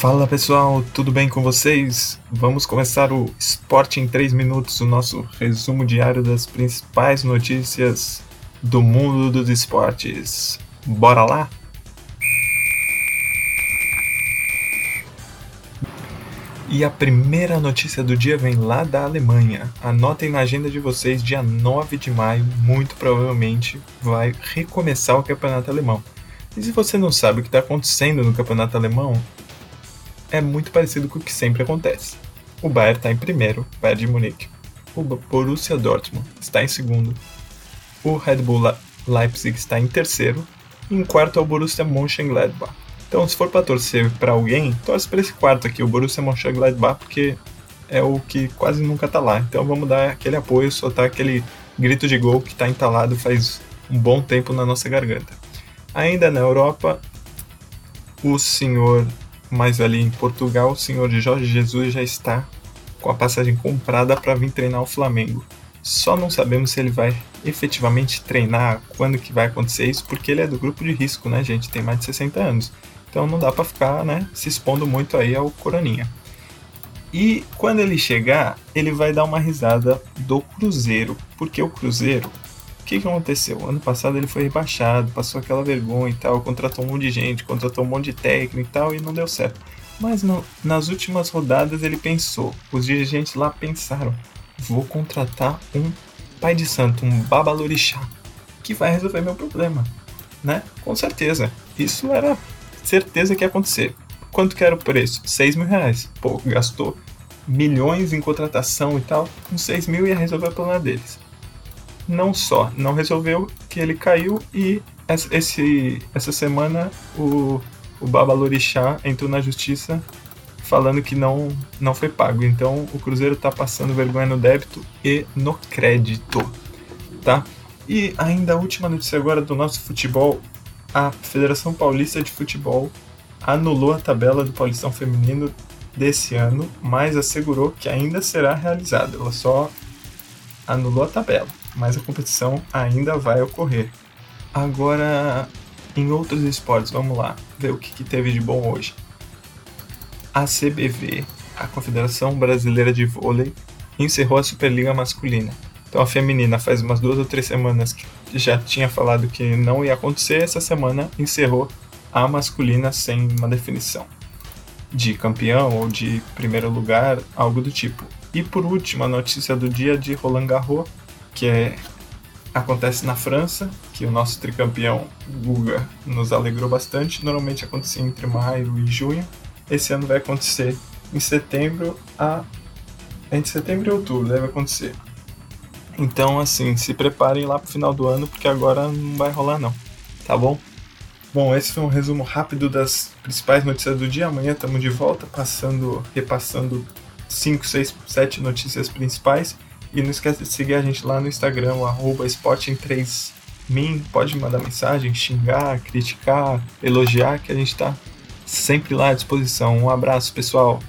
Fala pessoal, tudo bem com vocês? Vamos começar o Esporte em 3 Minutos, o nosso resumo diário das principais notícias do mundo dos esportes. Bora lá? E a primeira notícia do dia vem lá da Alemanha. Anotem na agenda de vocês, dia 9 de maio, muito provavelmente vai recomeçar o campeonato alemão. E se você não sabe o que está acontecendo no campeonato alemão, é muito parecido com o que sempre acontece. O Bayern está em primeiro, Bayern de Munique. O Borussia Dortmund está em segundo. O Red Bull Leipzig está em terceiro. E em quarto é o Borussia Mönchengladbach. Então, se for para torcer para alguém, torce para esse quarto aqui, o Borussia Mönchengladbach, porque é o que quase nunca tá lá. Então, vamos dar aquele apoio, soltar aquele grito de gol que está entalado faz um bom tempo na nossa garganta. Ainda na Europa, o senhor mas ali em Portugal, o senhor Jorge Jesus já está com a passagem comprada para vir treinar o Flamengo. Só não sabemos se ele vai efetivamente treinar, quando que vai acontecer isso, porque ele é do grupo de risco, né, gente? Tem mais de 60 anos. Então não dá para ficar, né, se expondo muito aí ao coroninha. E quando ele chegar, ele vai dar uma risada do Cruzeiro, porque o Cruzeiro que, que aconteceu? Ano passado ele foi rebaixado, passou aquela vergonha e tal, contratou um monte de gente, contratou um monte de técnico e tal, e não deu certo. Mas no, nas últimas rodadas ele pensou, os dirigentes lá pensaram: vou contratar um pai de santo, um babalorixá, que vai resolver meu problema, né? Com certeza. Isso era certeza que ia acontecer. Quanto que era o preço? 6 mil reais. Pô, gastou milhões em contratação e tal, com 6 mil ia resolver o problema deles não só não resolveu, que ele caiu e esse, essa semana o, o Babalorixá entrou na justiça falando que não, não foi pago. Então o Cruzeiro está passando vergonha no débito e no crédito, tá? E ainda a última notícia agora do nosso futebol, a Federação Paulista de Futebol anulou a tabela do Paulistão Feminino desse ano, mas assegurou que ainda será realizada. Ela só anulou a tabela mas a competição ainda vai ocorrer. Agora, em outros esportes, vamos lá ver o que, que teve de bom hoje. A CBV, a Confederação Brasileira de Vôlei, encerrou a Superliga Masculina. Então a feminina faz umas duas ou três semanas que já tinha falado que não ia acontecer, essa semana encerrou a masculina sem uma definição de campeão ou de primeiro lugar, algo do tipo. E por último, a notícia do dia de Roland Garros, que é, acontece na França, que o nosso tricampeão Guga nos alegrou bastante. Normalmente acontecia entre maio e junho. Esse ano vai acontecer em setembro a entre setembro e outubro deve acontecer. Então, assim, se preparem lá pro final do ano, porque agora não vai rolar não, tá bom? Bom, esse foi um resumo rápido das principais notícias do dia. Amanhã estamos de volta, passando, repassando 5, 6, 7 notícias principais. E não esquece de seguir a gente lá no Instagram, arroba Sporting3min. Pode mandar mensagem, xingar, criticar, elogiar, que a gente está sempre lá à disposição. Um abraço, pessoal!